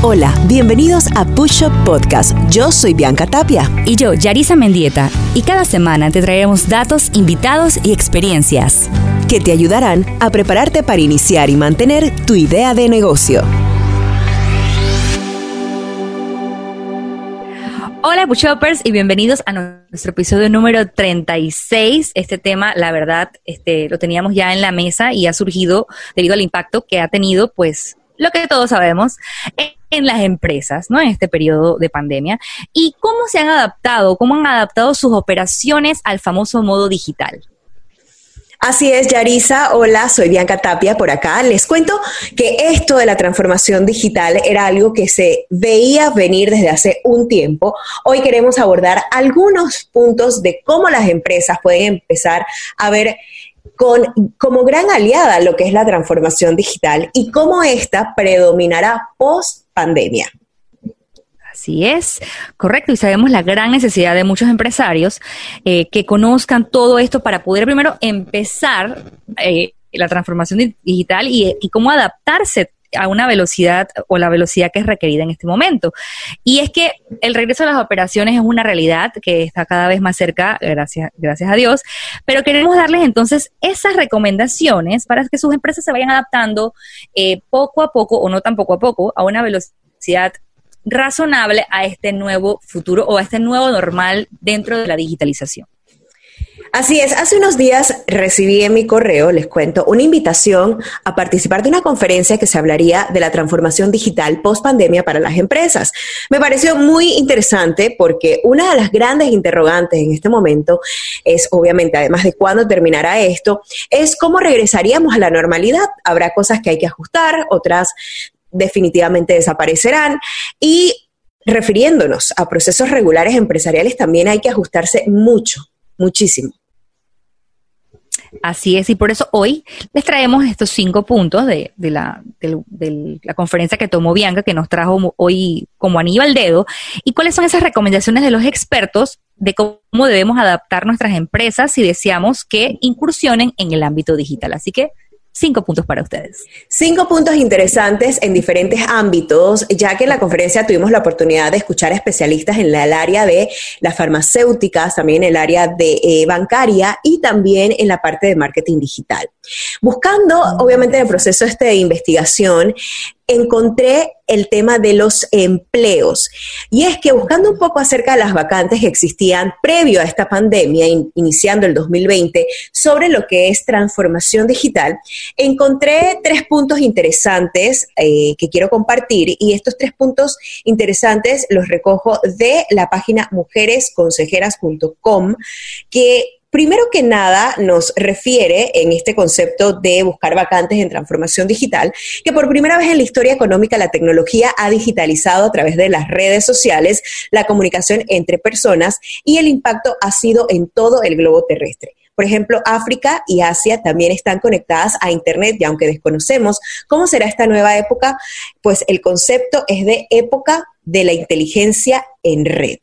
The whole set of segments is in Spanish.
Hola, bienvenidos a Push Up Podcast. Yo soy Bianca Tapia. Y yo, Yarisa Mendieta. Y cada semana te traeremos datos, invitados y experiencias que te ayudarán a prepararte para iniciar y mantener tu idea de negocio. Hola Pushopers y bienvenidos a nuestro episodio número 36. Este tema, la verdad, este, lo teníamos ya en la mesa y ha surgido debido al impacto que ha tenido, pues, lo que todos sabemos, en las empresas, ¿no? En este periodo de pandemia. Y cómo se han adaptado, cómo han adaptado sus operaciones al famoso modo digital. Así es, Yarisa. Hola, soy Bianca Tapia por acá. Les cuento que esto de la transformación digital era algo que se veía venir desde hace un tiempo. Hoy queremos abordar algunos puntos de cómo las empresas pueden empezar a ver con, como gran aliada lo que es la transformación digital y cómo esta predominará post pandemia. Así es, correcto. Y sabemos la gran necesidad de muchos empresarios eh, que conozcan todo esto para poder primero empezar eh, la transformación digital y, y, cómo adaptarse a una velocidad o la velocidad que es requerida en este momento. Y es que el regreso a las operaciones es una realidad que está cada vez más cerca, gracias, gracias a Dios, pero queremos darles entonces esas recomendaciones para que sus empresas se vayan adaptando eh, poco a poco o no tan poco a poco a una velocidad razonable a este nuevo futuro o a este nuevo normal dentro de la digitalización. Así es, hace unos días recibí en mi correo, les cuento, una invitación a participar de una conferencia que se hablaría de la transformación digital post pandemia para las empresas. Me pareció muy interesante porque una de las grandes interrogantes en este momento es, obviamente, además de cuándo terminará esto, es cómo regresaríamos a la normalidad. Habrá cosas que hay que ajustar, otras definitivamente desaparecerán y refiriéndonos a procesos regulares empresariales también hay que ajustarse mucho muchísimo. Así es, y por eso hoy les traemos estos cinco puntos de, la, la, conferencia que tomó Bianca, que nos trajo hoy como anillo al dedo, y cuáles son esas recomendaciones de los expertos de cómo debemos adaptar nuestras empresas si deseamos que incursionen en el ámbito digital. Así que cinco puntos para ustedes. Cinco puntos interesantes en diferentes ámbitos, ya que en la conferencia tuvimos la oportunidad de escuchar especialistas en el área de las farmacéuticas, también en el área de eh, bancaria y también en la parte de marketing digital. Buscando, obviamente, en el proceso este de investigación, encontré el tema de los empleos. Y es que buscando un poco acerca de las vacantes que existían previo a esta pandemia, iniciando el 2020, sobre lo que es transformación digital, encontré tres puntos interesantes eh, que quiero compartir y estos tres puntos interesantes los recojo de la página mujeresconsejeras.com que Primero que nada, nos refiere en este concepto de buscar vacantes en transformación digital, que por primera vez en la historia económica la tecnología ha digitalizado a través de las redes sociales la comunicación entre personas y el impacto ha sido en todo el globo terrestre. Por ejemplo, África y Asia también están conectadas a Internet y aunque desconocemos cómo será esta nueva época, pues el concepto es de época de la inteligencia en red.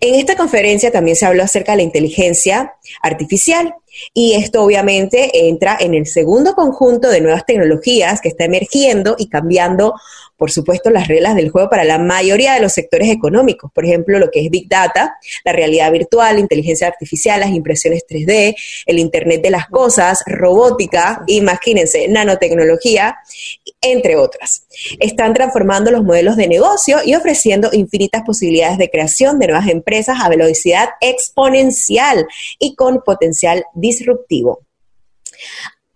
En esta conferencia también se habló acerca de la inteligencia artificial y esto obviamente entra en el segundo conjunto de nuevas tecnologías que está emergiendo y cambiando por supuesto, las reglas del juego para la mayoría de los sectores económicos. Por ejemplo, lo que es Big Data, la realidad virtual, inteligencia artificial, las impresiones 3D, el Internet de las Cosas, robótica, imagínense, nanotecnología, entre otras. Están transformando los modelos de negocio y ofreciendo infinitas posibilidades de creación de nuevas empresas a velocidad exponencial y con potencial disruptivo.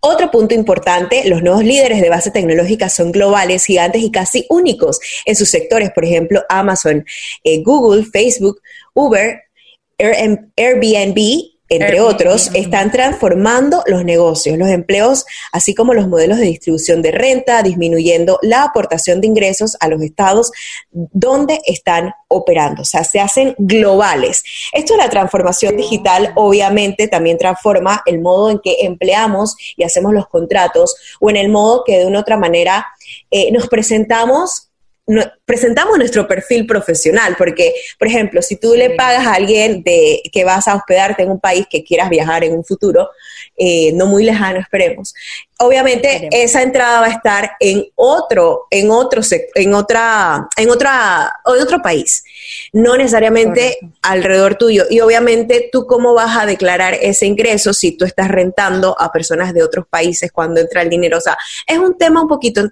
Otro punto importante, los nuevos líderes de base tecnológica son globales, gigantes y casi únicos en sus sectores, por ejemplo, Amazon, eh, Google, Facebook, Uber, Airbnb entre otros, están transformando los negocios, los empleos, así como los modelos de distribución de renta, disminuyendo la aportación de ingresos a los estados donde están operando, o sea, se hacen globales. Esto de la transformación digital obviamente también transforma el modo en que empleamos y hacemos los contratos o en el modo que de una otra manera eh, nos presentamos presentamos nuestro perfil profesional, porque, por ejemplo, si tú le pagas a alguien de que vas a hospedarte en un país que quieras viajar en un futuro, eh, no muy lejano, esperemos, obviamente esa entrada va a estar en otro, en otro, en otra, en otra, en otro país, no necesariamente alrededor tuyo. Y obviamente tú cómo vas a declarar ese ingreso si tú estás rentando a personas de otros países cuando entra el dinero. O sea, es un tema un poquito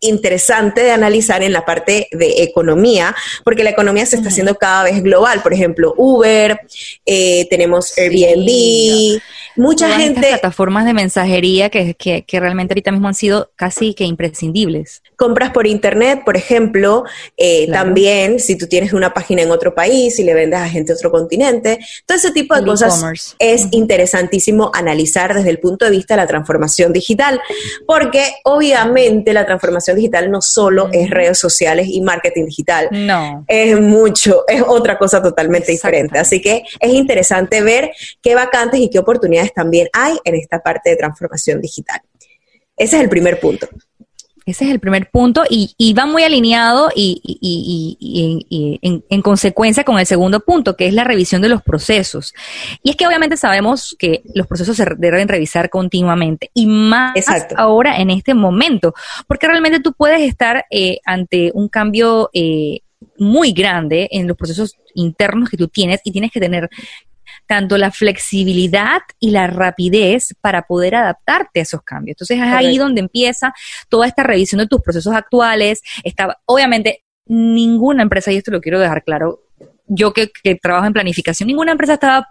interesante de analizar en la parte de economía, porque la economía se está haciendo cada vez global. Por ejemplo, Uber, eh, tenemos Airbnb, mucha gente... plataformas de mensajería que, que, que, realmente ahorita mismo han sido casi que imprescindibles. Compras por internet, por ejemplo, eh, también si tú tienes una página en otro país y le vendes a gente de otro continente, todo ese tipo de cosas es interesantísimo analizar desde el punto de vista de la transformación digital, porque obviamente la transformación digital no solo es redes sociales y marketing digital. No. Es mucho, es otra cosa totalmente diferente. Así que es interesante ver qué vacantes y qué oportunidades también hay en esta parte de transformación digital. Ese es el primer punto. Ese es el primer punto y, va muy alineado y, en, consecuencia con el segundo punto, que es la revisión de los procesos. Y es que obviamente sabemos que los procesos se deben revisar continuamente y más ahora en este momento, porque realmente tú puedes estar eh, ante un cambio eh, muy grande en los procesos internos que tú tienes y tienes que tener tanto la flexibilidad y la rapidez para poder adaptarte a esos cambios. Entonces es ahí donde empieza toda esta revisión de tus procesos actuales. Está, obviamente, ninguna empresa, y esto lo quiero dejar claro, yo que, trabajo en planificación, ninguna empresa estaba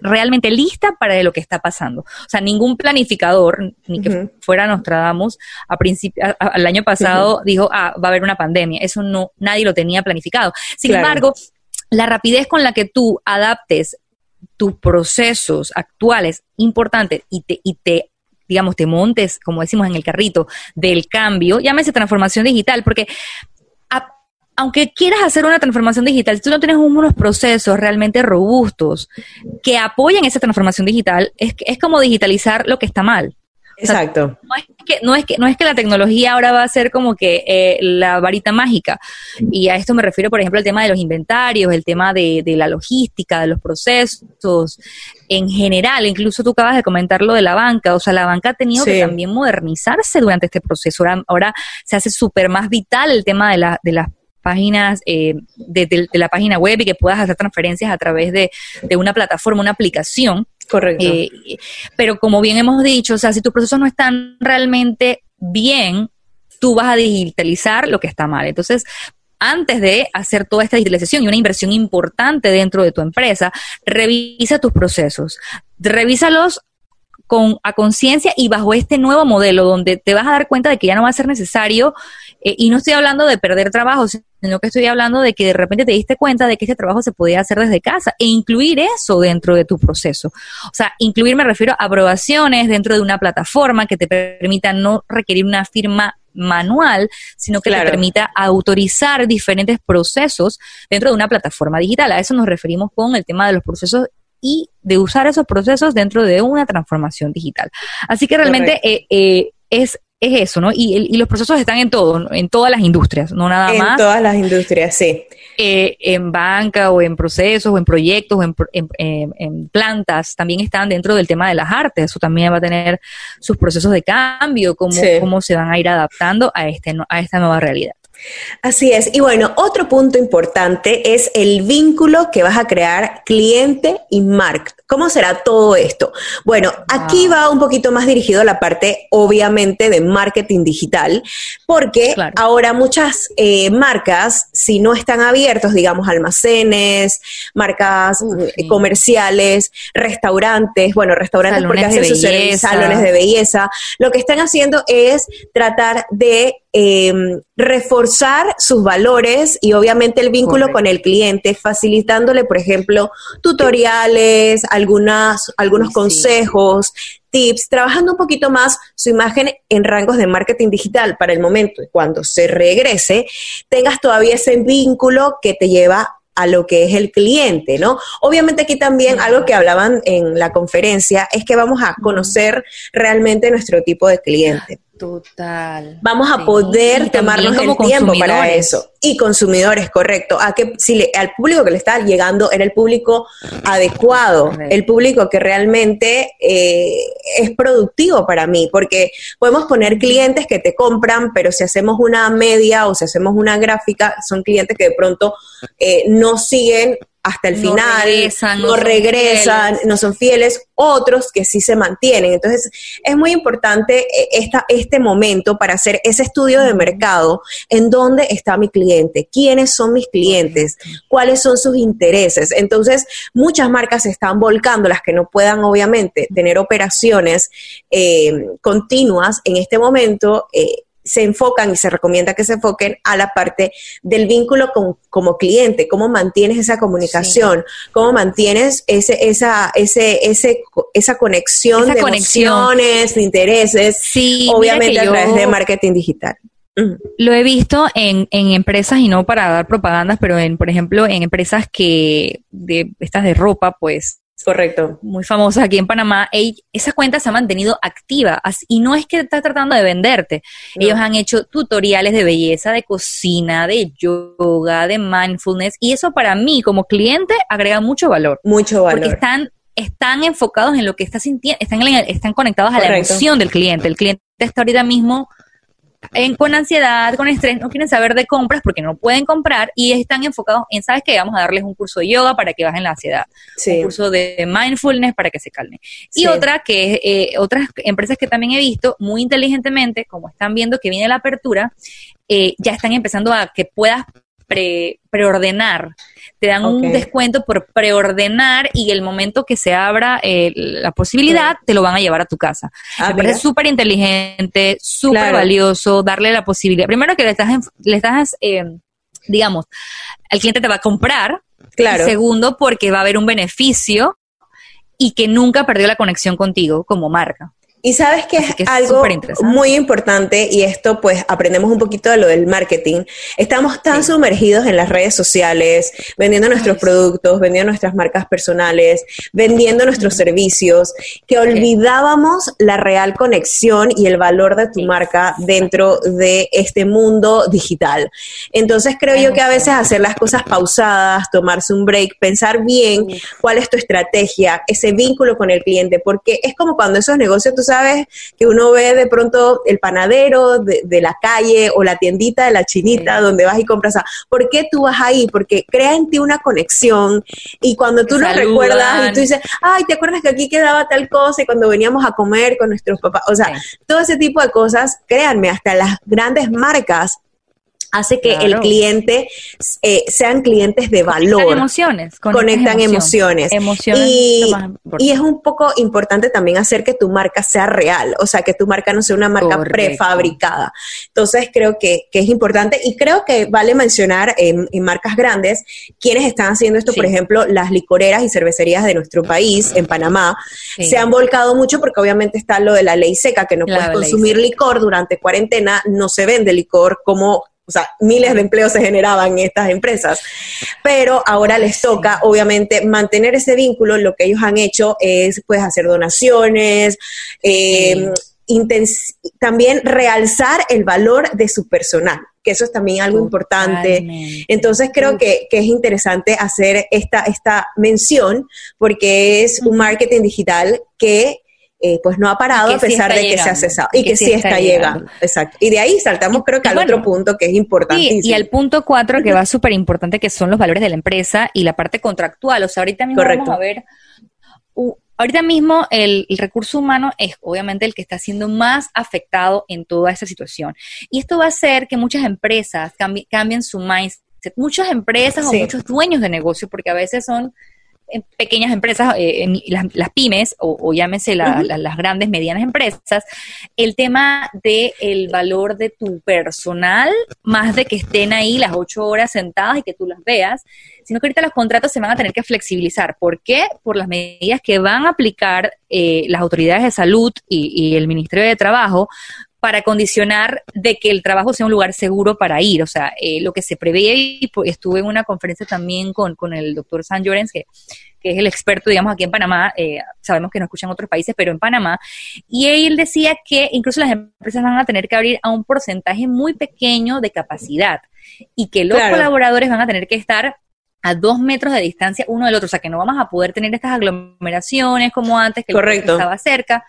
realmente lista para lo que está pasando. O sea, ningún planificador, ni que fuera Nostradamus, a principio, al año pasado dijo, ah, va a haber una pandemia. Eso no, nadie lo tenía planificado. Sin embargo, la rapidez con la que tú adaptes tus procesos actuales importantes y te, y te digamos, te montes, como decimos en el carrito, del cambio, llámese transformación digital, porque aunque quieras hacer una transformación digital, si tú no tienes unos procesos realmente robustos que apoyen esa transformación digital, es, es como digitalizar lo que está mal. Exacto. no, es que, no, es que, no es que la tecnología ahora va a ser como que eh, la varita mágica. Y a esto me refiero, por ejemplo, al tema de los inventarios, el tema de, de la logística, de los procesos, en general. Incluso tú acabas de comentar lo de la banca. O sea, la banca ha tenido que también modernizarse durante este proceso. Ahora, se hace súper más vital el tema de, la, de las páginas eh, de, de, la página web y que puedas hacer transferencias a través de, de una plataforma, una aplicación. Correcto. Eh, pero como bien hemos dicho, o sea, si tus procesos no están realmente bien, tú vas a digitalizar lo que está mal. Entonces, antes de hacer toda esta digitalización y una inversión importante dentro de tu empresa, revisa tus procesos. Revísalos con, a conciencia y bajo este nuevo modelo donde te vas a dar cuenta de que ya no va a ser necesario, eh, y no estoy hablando de perder trabajo, sino que estoy hablando de que de repente te diste cuenta de que este trabajo se podía hacer desde casa e incluir eso dentro de tu proceso. O sea, incluir me refiero a aprobaciones dentro de una plataforma que te permita no requerir una firma manual, sino que te permita autorizar diferentes procesos dentro de una plataforma digital. A eso nos referimos con el tema de los procesos y de usar esos procesos dentro de una transformación digital. Así que realmente eh, eh, es es eso, ¿no? Y, los procesos están en todo, en todas las industrias, no nada más. En todas las industrias, sí. Eh, en banca o en procesos o en proyectos o en, plantas, también están dentro del tema de las artes, eso también va a tener sus procesos de cambio, cómo, cómo se van a ir adaptando a, este, a esta nueva realidad. Así es. Y bueno, otro punto importante es el vínculo que vas a crear cliente y marca. ¿Cómo será todo esto? Bueno, aquí va un poquito más dirigido a la parte, obviamente, de marketing digital, porque ahora muchas eh, marcas, si no están abiertos, digamos, almacenes, marcas eh, comerciales, restaurantes, bueno, restaurantes porque hacen sus salones de belleza, lo que están haciendo es tratar de em, reforzar sus valores y obviamente el vínculo con el cliente, facilitándole, por ejemplo, tutoriales, algunas, algunos consejos, tips, trabajando un poquito más su imagen en rangos de marketing digital para el momento cuando se regrese, tengas todavía ese vínculo que te lleva a lo que es el cliente, ¿no? Obviamente aquí también algo que hablaban en la conferencia es que vamos a conocer realmente nuestro tipo de cliente. Total. Vamos a poder tomarnos el tiempo para eso. Y consumidores, correcto. A que si le, al público que le está llegando era el público adecuado, el público que realmente eh, es productivo para mí, porque podemos poner clientes que te compran, pero si hacemos una media o si hacemos una gráfica, son clientes que de pronto eh, no siguen hasta el final, no, regresan, no son fieles, otros que sí se mantienen. Entonces, es muy importante eh, esta, este momento para hacer ese estudio de mercado, en dónde está mi cliente, quiénes son mis clientes, cuáles son sus intereses. Entonces, muchas marcas se están volcando, las que no puedan obviamente tener operaciones eh, continuas en este momento. Eh, se enfocan y se recomienda que se enfoquen a la parte del vínculo con, como cliente, cómo mantienes esa comunicación, cómo mantienes ese, esa, ese, ese, esa conexión de conexiones, de intereses, obviamente a través de marketing digital. Lo he visto en, en, empresas, y no para dar propagandas, pero en, por ejemplo, en empresas que, de estas de ropa, pues, Correcto. Muy famosa aquí en Panamá. esa cuenta se ha mantenido activa y no es que está tratando de venderte. Ellos han hecho tutoriales de belleza, de cocina, de yoga, de mindfulness y eso para mí como cliente agrega mucho valor. Mucho valor. Porque están, están enfocados en lo que está sintiendo, están, están conectados a la emoción del cliente. El cliente está ahorita mismo con ansiedad, con estrés, no quieren saber de compras porque no pueden comprar y están enfocados en, ¿sabes qué? Vamos a darles un curso de yoga para que bajen la ansiedad, un curso de mindfulness para que se calmen. Y otra que eh, otras empresas que también he visto muy inteligentemente, como están viendo que viene la apertura, eh, ya están empezando a que puedas preordenar. Te dan un descuento por preordenar y el momento que se abra eh, la posibilidad, te lo van a llevar a tu casa. Ah, Me parece súper inteligente, súper valioso, darle la posibilidad. Primero que le estás, le estás eh, digamos, el cliente te va a comprar. Claro. segundo, porque va a haber un beneficio y que nunca perdió la conexión contigo como marca. Y sabes que es, algo muy importante y esto pues aprendemos un poquito de lo del marketing. Estamos tan sumergidos en las redes sociales, vendiendo nuestros productos, vendiendo nuestras marcas personales, vendiendo nuestros servicios, que olvidábamos la real conexión y el valor de tu marca dentro de este mundo digital. Entonces creo yo que a veces hacer las cosas pausadas, tomarse un break, pensar bien cuál es tu estrategia, ese vínculo con el cliente, porque es como cuando esos negocios, tú sabes, sabes que uno ve de pronto el panadero de, la calle o la tiendita de la chinita donde vas y compras. ¿Por qué tú vas ahí? Porque crea en ti una conexión y cuando tú lo recuerdas y tú dices, ay, ¿te acuerdas que aquí quedaba tal cosa y cuando veníamos a comer con nuestros papás? O sea, todo ese tipo de cosas, créanme, hasta las grandes marcas hace que el cliente eh, sean clientes de valor. Conectan emociones. Conectan emociones. y, y, es un poco importante también hacer que tu marca sea real, o sea, que tu marca no sea una marca prefabricada. Entonces creo que, es importante y creo que vale mencionar en, marcas grandes quienes están haciendo esto, por ejemplo, las licoreras y cervecerías de nuestro país, en Panamá, se han volcado mucho porque obviamente está lo de la ley seca, que no puedes consumir licor durante cuarentena, no se vende licor como o sea, miles de empleos se generaban en estas empresas. Pero ahora les toca, obviamente, mantener ese vínculo. Lo que ellos han hecho es, pues, hacer donaciones, eh, también realzar el valor de su personal, que eso es también algo importante. Entonces creo que, que, es interesante hacer esta, esta mención porque es un marketing digital que eh, pues no ha parado a pesar de que se ha cesado y, que, sí está, llegando. Exacto. Y de ahí saltamos creo que al otro punto que es importantísimo. y al punto cuatro que va súper importante que son los valores de la empresa y la parte contractual. O sea, ahorita mismo vamos a ver... ahorita mismo el, recurso humano es obviamente el que está siendo más afectado en toda esta situación. Y esto va a hacer que muchas empresas cambien su mindset. Muchas empresas o muchos dueños de negocio, porque a veces son pequeñas empresas, eh, las, pymes o, llámese las grandes, medianas empresas, el tema del el valor de tu personal, más de que estén ahí las ocho horas sentadas y que tú las veas, sino que ahorita los contratos se van a tener que flexibilizar. ¿Por qué? Por las medidas que van a aplicar eh, las autoridades de salud y, y el Ministerio de Trabajo para condicionar de que el trabajo sea un lugar seguro para ir. O sea, eh, lo que se prevé, y pues, estuve en una conferencia también con, con el doctor San Llorens, que, que es el experto, digamos, aquí en Panamá, eh, sabemos que no escuchan otros países, pero en Panamá, y él decía que incluso las empresas van a tener que abrir a un porcentaje muy pequeño de capacidad y que los colaboradores van a tener que estar a dos metros de distancia uno del otro, o sea que no vamos a poder tener estas aglomeraciones como antes, que estaba cerca.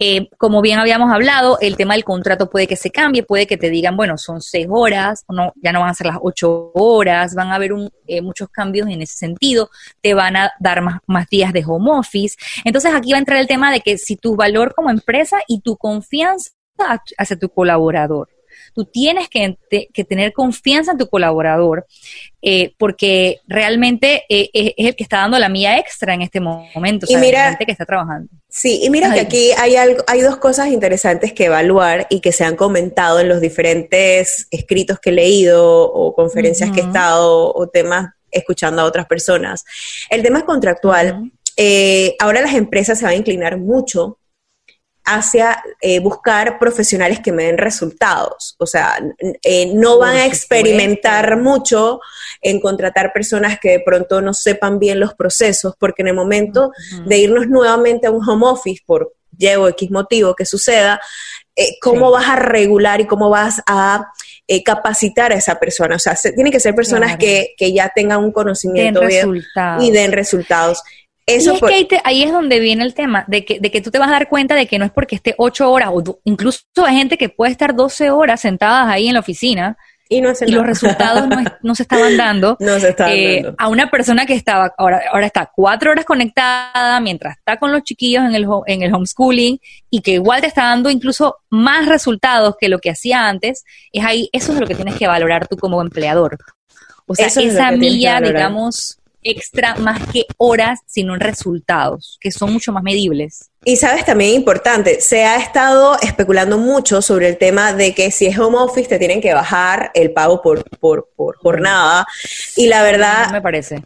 Eh, como bien habíamos hablado, el tema del contrato puede que se cambie, puede que te digan, bueno, son seis horas, no, ya no van a ser las ocho horas, van a haber eh, muchos cambios en ese sentido, te van a dar más, más días de home office. Entonces aquí va a entrar el tema de que si tu valor como empresa y tu confianza hacia tu colaborador tú tienes que, tener confianza en tu colaborador, eh, porque realmente eh, es, el que está dando la mía extra en este momento, y mira, que está trabajando. Sí, y mira que aquí hay, algo, hay dos cosas interesantes que evaluar y que se han comentado en los diferentes escritos que he leído o conferencias que he estado o temas escuchando a otras personas. El tema contractual. Eh, ahora las empresas se van a inclinar mucho hacia eh, buscar profesionales que me den resultados. O sea, eh, no van a experimentar mucho en contratar personas que de pronto no sepan bien los procesos, porque en el momento de irnos nuevamente a un home office por llevo X motivo que suceda, eh, ¿cómo vas a regular y cómo vas a capacitar a esa persona? O sea, tienen que ser personas que, ya tengan un conocimiento bien y den resultados. Eso y es que ahí, es donde viene el tema, de que, de que tú te vas a dar cuenta de que no es porque esté ocho horas, o incluso hay gente que puede estar 12 horas sentadas ahí en la oficina, y, no los resultados no, se estaban dando, no se estaban eh, dando. a una persona que estaba ahora ahora está cuatro horas conectada mientras está con los chiquillos en el en el homeschooling y que igual te está dando incluso más resultados que lo que hacía antes es ahí eso es lo que tienes que valorar tú como empleador. O sea esa milla digamos extra más que horas, sino en resultados, que son mucho más medibles. Y sabes, también importante, se ha estado especulando mucho sobre el tema de que si es home office te tienen que bajar el pago por, por, por jornada. Y la verdad... No me parece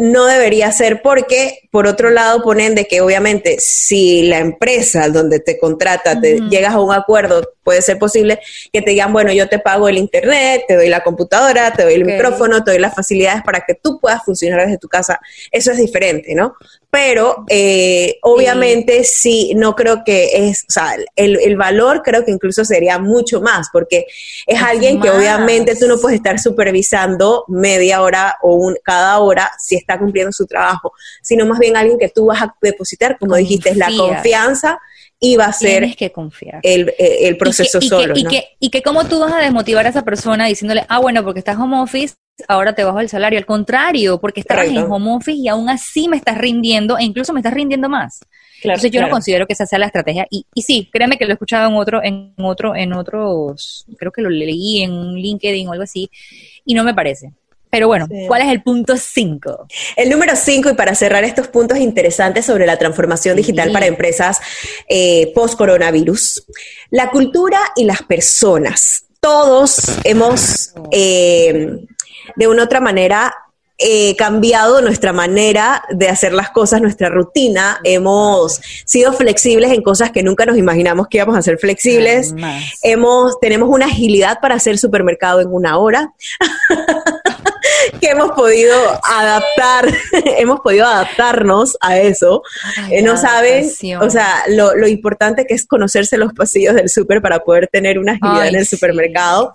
no debería ser porque, por otro lado, ponen de que obviamente si la empresa donde te contrata, te llegas a un acuerdo, puede ser posible que te digan, bueno, yo te pago el internet, te doy la computadora, te doy el micrófono, te doy las facilidades para que tú puedas funcionar desde tu casa. Eso es diferente, ¿no? Pero eh, obviamente sí. no creo que es, o sea, el, el, valor creo que incluso sería mucho más, porque es, alguien que obviamente tú no puedes estar supervisando media hora o un, cada hora si está cumpliendo su trabajo, sino más bien alguien que tú vas a depositar, como dijiste, es la confianza y va a ser que confiar. El, el, proceso solo. y, que, y que cómo tú vas a desmotivar a esa persona diciéndole, ah, bueno, porque estás home office, ahora te bajo el salario. Al contrario, porque estás en home office y aún así me estás rindiendo e incluso me estás rindiendo más. Entonces yo no considero que esa sea la estrategia. Y, y sí, créeme que lo he escuchado en otro, en otro, en otros, creo que lo leí en LinkedIn o algo así, y no me parece. Pero bueno, ¿cuál es el punto 5? El número 5, y para cerrar estos puntos interesantes sobre la transformación digital para empresas eh, post-coronavirus, la cultura y las personas. Todos hemos, eh, de una u otra manera, eh, cambiado nuestra manera de hacer las cosas, nuestra rutina. Hemos sido flexibles en cosas que nunca nos imaginamos que íbamos a ser flexibles. Hemos, tenemos una agilidad para hacer supermercado en una hora. que hemos podido adaptar, hemos podido adaptarnos a eso. Eh, no saben, o sea, lo, lo, importante que es conocerse los pasillos del súper para poder tener una agilidad en el supermercado.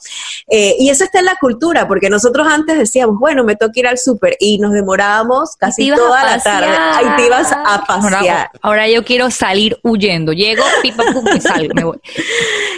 Eh, y eso está en la cultura, porque nosotros antes decíamos, bueno, me toca ir al súper y nos demorábamos casi toda la tarde. Ahí te ibas a pasear. Ahora, yo quiero salir huyendo. Llego, pipa, pum, y salgo, me voy.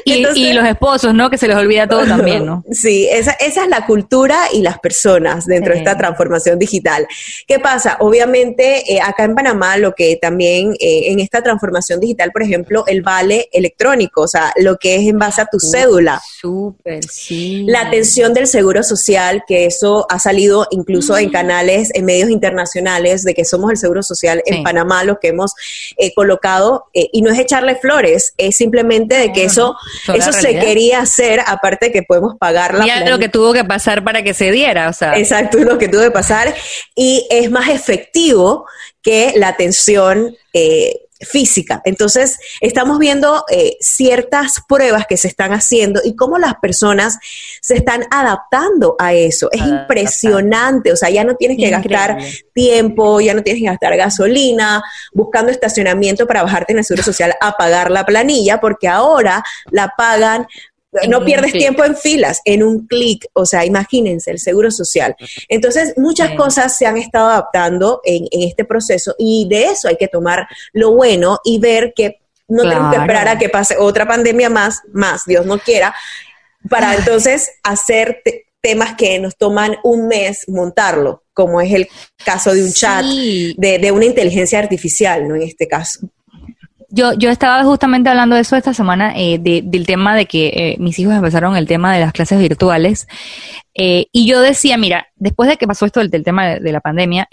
Y, y, los esposos, ¿no? Que se les olvida todo también, ¿no? Sí, esa, esa es la cultura y las personas dentro de esta transformación digital. ¿Qué pasa? Obviamente, eh, acá en Panamá, lo que también eh, en esta transformación digital, por ejemplo, el vale electrónico, o sea, lo que es en base a tu cédula. Súper, sí. La atención del seguro social, que eso ha salido incluso en mm. canales, en medios internacionales, de que somos el seguro social en Panamá, lo que hemos eh, colocado, y no es echarle flores, es simplemente de que eso, eso se quería hacer, aparte de que podemos pagar la... Mira lo que tuvo que pasar para que se diera, o sea. Exacto, lo que tuvo que pasar, y es más efectivo que la atención eh, física. Entonces, estamos viendo eh, ciertas pruebas que se están haciendo y cómo las personas se están adaptando a eso. Es impresionante, o sea, ya no tienes que gastar tiempo, ya no tienes que gastar gasolina, buscando estacionamiento para bajarte en el Seguro Social a pagar la planilla, porque ahora la pagan no pierdes tiempo en filas, en un clic, o sea, imagínense el seguro social. Entonces, muchas cosas se han estado adaptando en, este proceso y de eso hay que tomar lo bueno y ver que no tenemos que esperar a que pase otra pandemia más, más, Dios no quiera, para entonces hacer temas que nos toman un mes montarlo, como es el caso de un chat, de, de una inteligencia artificial, ¿no? En este caso yo, yo estaba justamente hablando de eso esta semana, eh, del tema de que eh, mis hijos empezaron el tema de las clases virtuales. Eh, y yo decía, mira, después de que pasó esto del, tema de, la pandemia,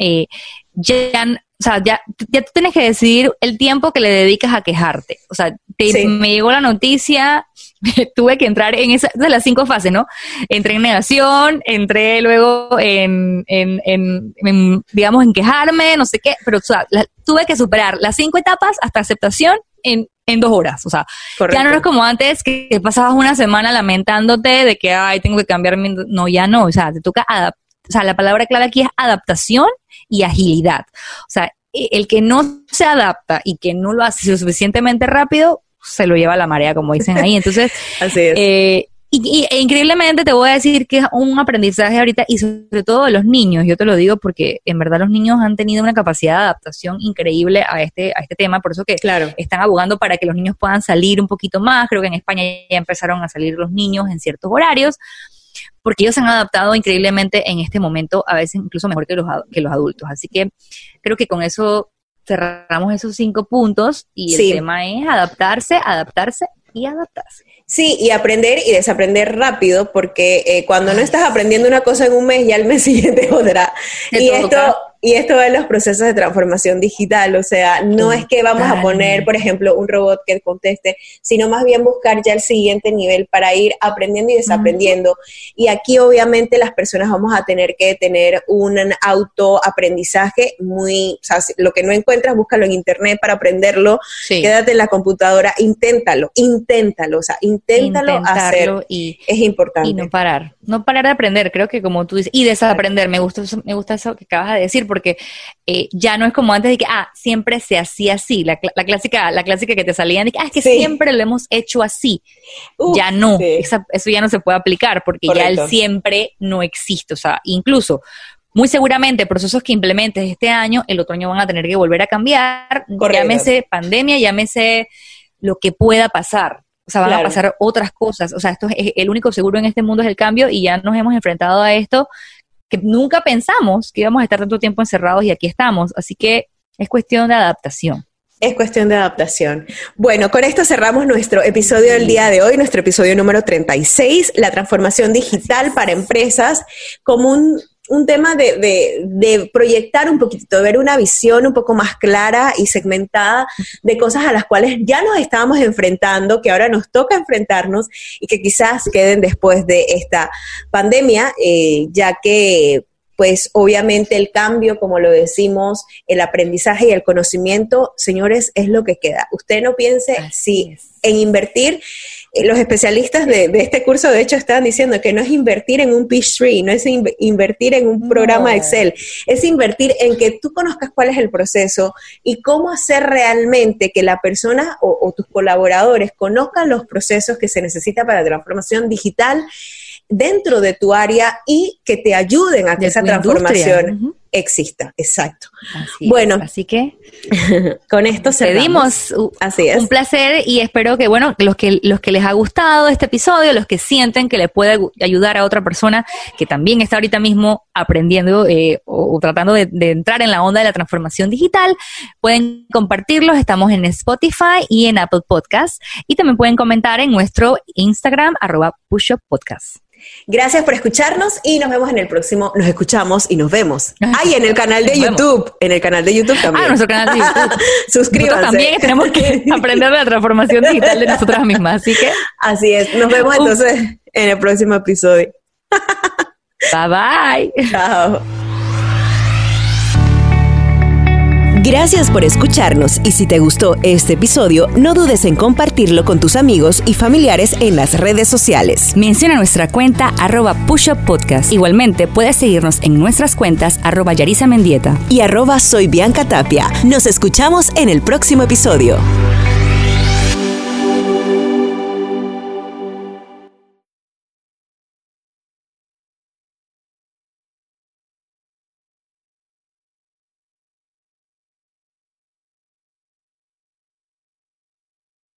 ya, o sea, ya, ya tú tienes que decidir el tiempo que le dedicas a quejarte. O sea, me llegó la noticia, tuve que entrar en esa, de las cinco fases, ¿no? Entré en negación, entré luego en, en, en, digamos, en quejarme, no sé qué, pero o sea, tuve que superar las cinco etapas hasta aceptación en, en dos horas. O sea, ya no es como antes que pasabas una semana lamentándote de que, ay, tengo que cambiar mi... No, ya no. O sea, te toca adaptar. O sea, la palabra clave aquí es adaptación y agilidad. O sea, e, el que no se adapta y que no lo hace lo suficientemente rápido, se lo lleva a la marea, como dicen ahí. Entonces, Así es. Eh, y, e increíblemente te voy a decir que es un aprendizaje ahorita y sobre todo de los niños, yo te lo digo porque en verdad los niños han tenido una capacidad de adaptación increíble a este, a este tema, por eso que claro. están abogando para que los niños puedan salir un poquito más, creo que en España ya empezaron a salir los niños en ciertos horarios, porque ellos se han adaptado increíblemente en este momento, a veces incluso mejor que los, que los adultos. Así que creo que con eso cerramos esos cinco puntos y el tema es adaptarse, adaptarse y adaptarse. Sí, y aprender y desaprender rápido, porque eh, cuando no estás aprendiendo una cosa en un mes, ya el mes siguiente otra. Y esto, y esto es los procesos de transformación digital, o sea, no es que vamos a poner, por ejemplo, un robot que conteste, sino más bien buscar ya el siguiente nivel para ir aprendiendo y desaprendiendo. Y aquí obviamente las personas vamos a tener que tener un autoaprendizaje muy, o sea, lo que no encuentras, búscalo en internet para aprenderlo, quédate en la computadora, inténtalo, inténtalo, o sea, inténtalo hacer. Y, es importante. Y no parar, no parar de aprender, creo que como tú dices, y desaprender, me gusta, me gusta eso que acabas de decir, porque eh, ya no es como antes de que, ah, siempre se hacía así, la, clásica, la clásica que te salían de que, ah, es que siempre lo hemos hecho así. ya no, eso ya no se puede aplicar porque ya el siempre no existe, o sea, incluso muy seguramente procesos que implementes este año, el otro año van a tener que volver a cambiar, llámese pandemia, llámese lo que pueda pasar. O sea, van a pasar otras cosas. O sea, esto es el único seguro en este mundo es el cambio y ya nos hemos enfrentado a esto que nunca pensamos que íbamos a estar tanto tiempo encerrados y aquí estamos. Así que es cuestión de adaptación. Es cuestión de adaptación. Bueno, con esto cerramos nuestro episodio del día de hoy, nuestro episodio número 36, la transformación digital para empresas, como un un tema de, proyectar un poquito, de ver una visión un poco más clara y segmentada de cosas a las cuales ya nos estábamos enfrentando, que ahora nos toca enfrentarnos y que quizás queden después de esta pandemia, eh, ya que pues obviamente el cambio, como lo decimos, el aprendizaje y el conocimiento, señores, es lo que queda. Usted no piense si en invertir los especialistas de, este curso, de hecho, estaban diciendo que no es invertir en un Tree, no es invertir en un programa Excel, es invertir en que tú conozcas cuál es el proceso y cómo hacer realmente que la persona o, o tus colaboradores conozcan los procesos que se necesita para la transformación digital dentro de tu área y que te ayuden a que esa transformación exista. Exacto. bueno, así que con esto cerramos. Así es. Un placer y espero que, bueno, los que, los que les ha gustado este episodio, los que sienten que le puede ayudar a otra persona que también está ahorita mismo aprendiendo eh, o, tratando de, entrar en la onda de la transformación digital, pueden compartirlos. Estamos en Spotify y en Apple Podcasts y también pueden comentar en nuestro Instagram, arroba Podcast. Gracias por escucharnos y nos vemos en el próximo. Nos escuchamos y nos vemos. Ay, en el canal de YouTube. En el canal de YouTube también. Ah, nuestro canal de YouTube. Suscríbanse. también tenemos que aprender de la transformación digital de nosotras mismas. Así que. Así es. Nos vemos entonces en el próximo episodio. Bye bye. Chao. Gracias por escucharnos y si te gustó este episodio, no dudes en compartirlo con tus amigos y familiares en las redes sociales. Menciona nuestra cuenta arroba Podcast. Igualmente puedes seguirnos en nuestras cuentas arroba Yarisa Mendieta y arroba Soy Bianca Tapia. Nos escuchamos en el próximo episodio.